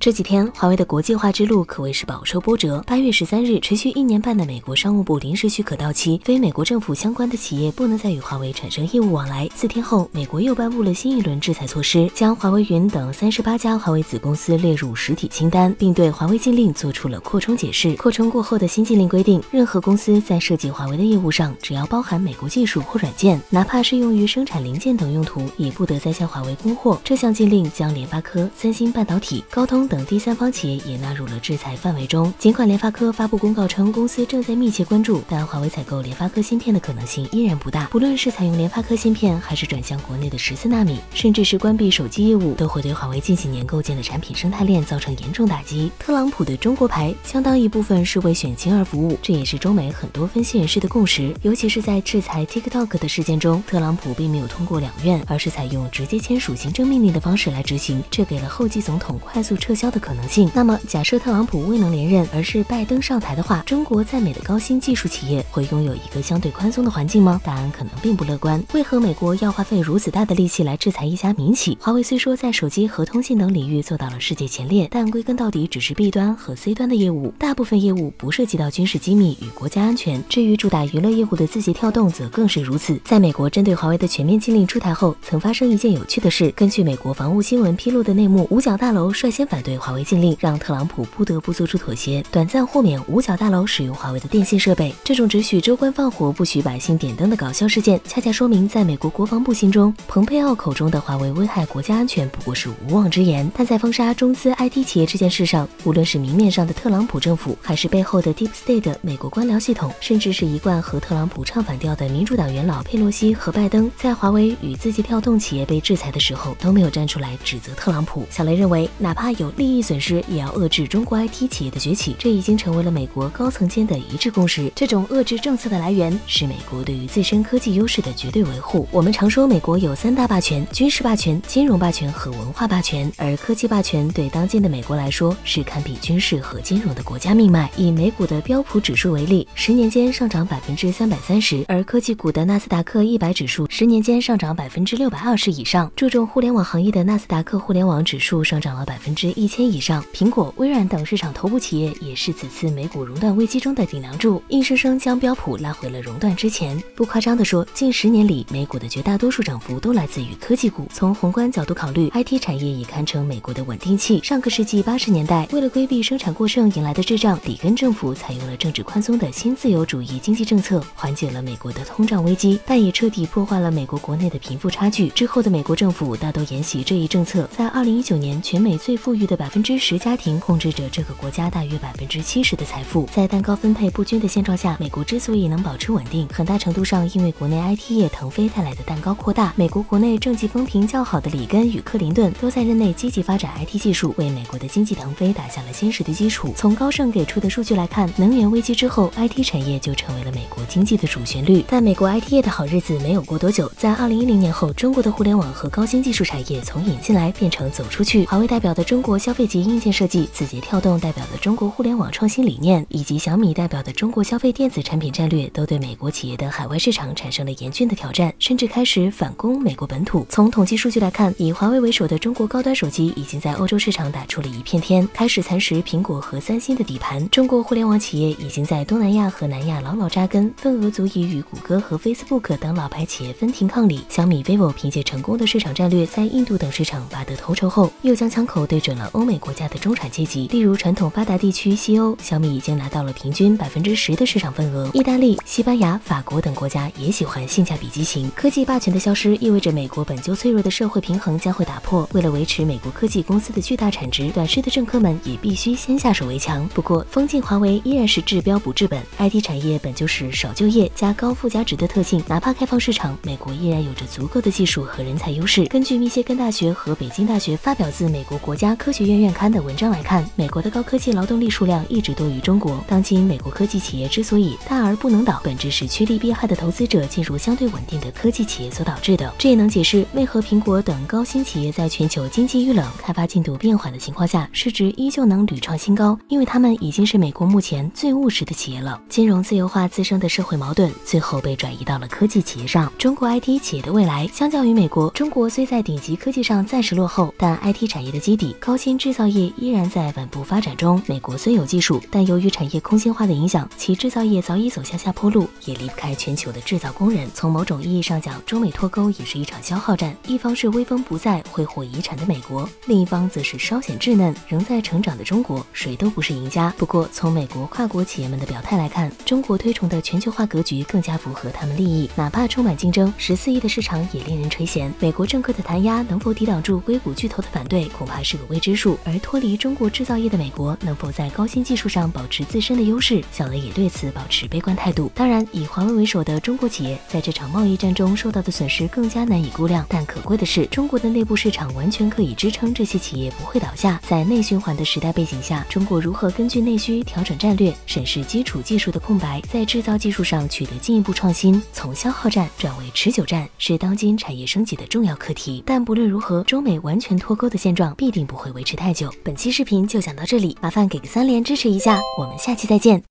这几天，华为的国际化之路可谓是饱受波折。八月十三日，持续一年半的美国商务部临时许可到期，非美国政府相关的企业不能再与华为产生业务往来。四天后，美国又颁布了新一轮制裁措施，将华为云等三十八家华为子公司列入实体清单，并对华为禁令做出了扩充解释。扩充过后的新禁令规定，任何公司在涉及华为的业务上，只要包含美国技术或软件，哪怕是用于生产零件等用途，也不得再向华为供货。这项禁令将联发科、三星半导体、高通。等第三方企业也纳入了制裁范围中。尽管联发科发布公告称公司正在密切关注，但华为采购联发科芯片的可能性依然不大。不论是采用联发科芯片，还是转向国内的十四纳米，甚至是关闭手机业务，都会对华为近几年构建的产品生态链造成严重打击。特朗普的中国牌相当一部分是为选情而服务，这也是中美很多分析人士的共识。尤其是在制裁 TikTok 的事件中，特朗普并没有通过两院，而是采用直接签署行政命令的方式来执行，这给了后继总统快速撤。销的可能性。那么，假设特朗普未能连任，而是拜登上台的话，中国在美的高新技术企业会拥有一个相对宽松的环境吗？答案可能并不乐观。为何美国要花费如此大的力气来制裁一家民企？华为虽说在手机和通信等领域做到了世界前列，但归根到底只是 B 端和 C 端的业务，大部分业务不涉及到军事机密与国家安全。至于主打娱乐业务的字节跳动，则更是如此。在美国针对华为的全面禁令出台后，曾发生一件有趣的事。根据美国防务新闻披露的内幕，五角大楼率先反对。对华为禁令，让特朗普不得不做出妥协，短暂豁免五角大楼使用华为的电信设备。这种只许州官放火，不许百姓点灯的搞笑事件，恰恰说明，在美国国防部心中，蓬佩奥口中的华为危害国家安全不过是无妄之言。但在封杀中资 IT 企业这件事上，无论是明面上的特朗普政府，还是背后的 Deep State 美国官僚系统，甚至是一贯和特朗普唱反调的民主党元老佩洛西和拜登，在华为与字节跳动企业被制裁的时候，都没有站出来指责特朗普。小雷认为，哪怕有。利益损失也要遏制中国 IT 企业的崛起，这已经成为了美国高层间的一致共识。这种遏制政策的来源是美国对于自身科技优势的绝对维护。我们常说美国有三大霸权：军事霸权、金融霸权和文化霸权，而科技霸权对当今的美国来说是堪比军事和金融的国家命脉。以美股的标普指数为例，十年间上涨百分之三百三十，而科技股的纳斯达克一百指数十年间上涨百分之六百二十以上。注重互联网行业的纳斯达克互联网指数上涨了百分之一。千以上，苹果、微软等市场头部企业也是此次美股熔断危机中的顶梁柱，硬生生将标普拉回了熔断之前。不夸张地说，近十年里，美股的绝大多数涨幅都来自于科技股。从宏观角度考虑，IT 产业已堪称美国的稳定器。上个世纪八十年代，为了规避生产过剩引来的滞胀，里根政府采用了政治宽松的新自由主义经济政策，缓解了美国的通胀危机，但也彻底破坏了美国国内的贫富差距。之后的美国政府大都沿袭这一政策，在二零一九年，全美最富裕的。百分之十家庭控制着这个国家大约百分之七十的财富，在蛋糕分配不均的现状下，美国之所以能保持稳定，很大程度上因为国内 IT 业腾飞带来的蛋糕扩大。美国国内政绩风评较好的里根与克林顿都在任内积极发展 IT 技术，为美国的经济腾飞打下了坚实的基础。从高盛给出的数据来看，能源危机之后，IT 产业就成为了美国经济的主旋律。但美国 IT 业的好日子没有过多久，在二零一零年后，中国的互联网和高新技术产业从引进来变成走出去。华为代表的中国。消费级硬件设计，字节跳动代表的中国互联网创新理念，以及小米代表的中国消费电子产品战略，都对美国企业的海外市场产生了严峻的挑战，甚至开始反攻美国本土。从统计数据来看，以华为为首的中国高端手机已经在欧洲市场打出了一片天，开始蚕食苹果和三星的底盘。中国互联网企业已经在东南亚和南亚牢牢扎根，份额足以与谷歌和 Facebook 等老牌企业分庭抗礼。小米、vivo 凭借成功的市场战略，在印度等市场拔得头筹后，又将枪口对准了。欧美国家的中产阶级，例如传统发达地区西欧，小米已经拿到了平均百分之十的市场份额。意大利、西班牙、法国等国家也喜欢性价比机型。科技霸权的消失，意味着美国本就脆弱的社会平衡将会打破。为了维持美国科技公司的巨大产值，短视的政客们也必须先下手为强。不过，封禁华为依然是治标不治本。IT 产业本就是少就业加高附加值的特性，哪怕开放市场，美国依然有着足够的技术和人才优势。根据密歇根大学和北京大学发表自美国国家科学。院院刊的文章来看，美国的高科技劳动力数量一直多于中国。当今美国科技企业之所以大而不能倒，本质是趋利避害的投资者进入相对稳定的科技企业所导致的。这也能解释为何苹果等高新企业在全球经济遇冷、开发进度变缓的情况下，市值依旧能屡创新高，因为他们已经是美国目前最务实的企业了。金融自由化滋生的社会矛盾，最后被转移到了科技企业上。中国 IT 企业的未来，相较于美国，中国虽在顶级科技上暂时落后，但 IT 产业的基底高新。芯制造业依然在稳步发展中。美国虽有技术，但由于产业空心化的影响，其制造业早已走向下坡路，也离不开全球的制造工人。从某种意义上讲，中美脱钩也是一场消耗战。一方是威风不再、挥霍遗产的美国，另一方则是稍显稚嫩、仍在成长的中国，谁都不是赢家。不过，从美国跨国企业们的表态来看，中国推崇的全球化格局更加符合他们利益。哪怕充满竞争，十四亿的市场也令人垂涎。美国政客的弹压能否抵挡住硅谷巨头的反对，恐怕是个未知数。而脱离中国制造业的美国，能否在高新技术上保持自身的优势，小雷也对此保持悲观态度。当然，以华为为首的中国企业在这场贸易战中受到的损失更加难以估量。但可贵的是，中国的内部市场完全可以支撑这些企业不会倒下。在内循环的时代背景下，中国如何根据内需调整战略，审视基础技术的空白，在制造技术上取得进一步创新，从消耗战转为持久战，是当今产业升级的重要课题。但不论如何，中美完全脱钩的现状必定不会维持持太久。本期视频就讲到这里，麻烦给个三连支持一下，我们下期再见。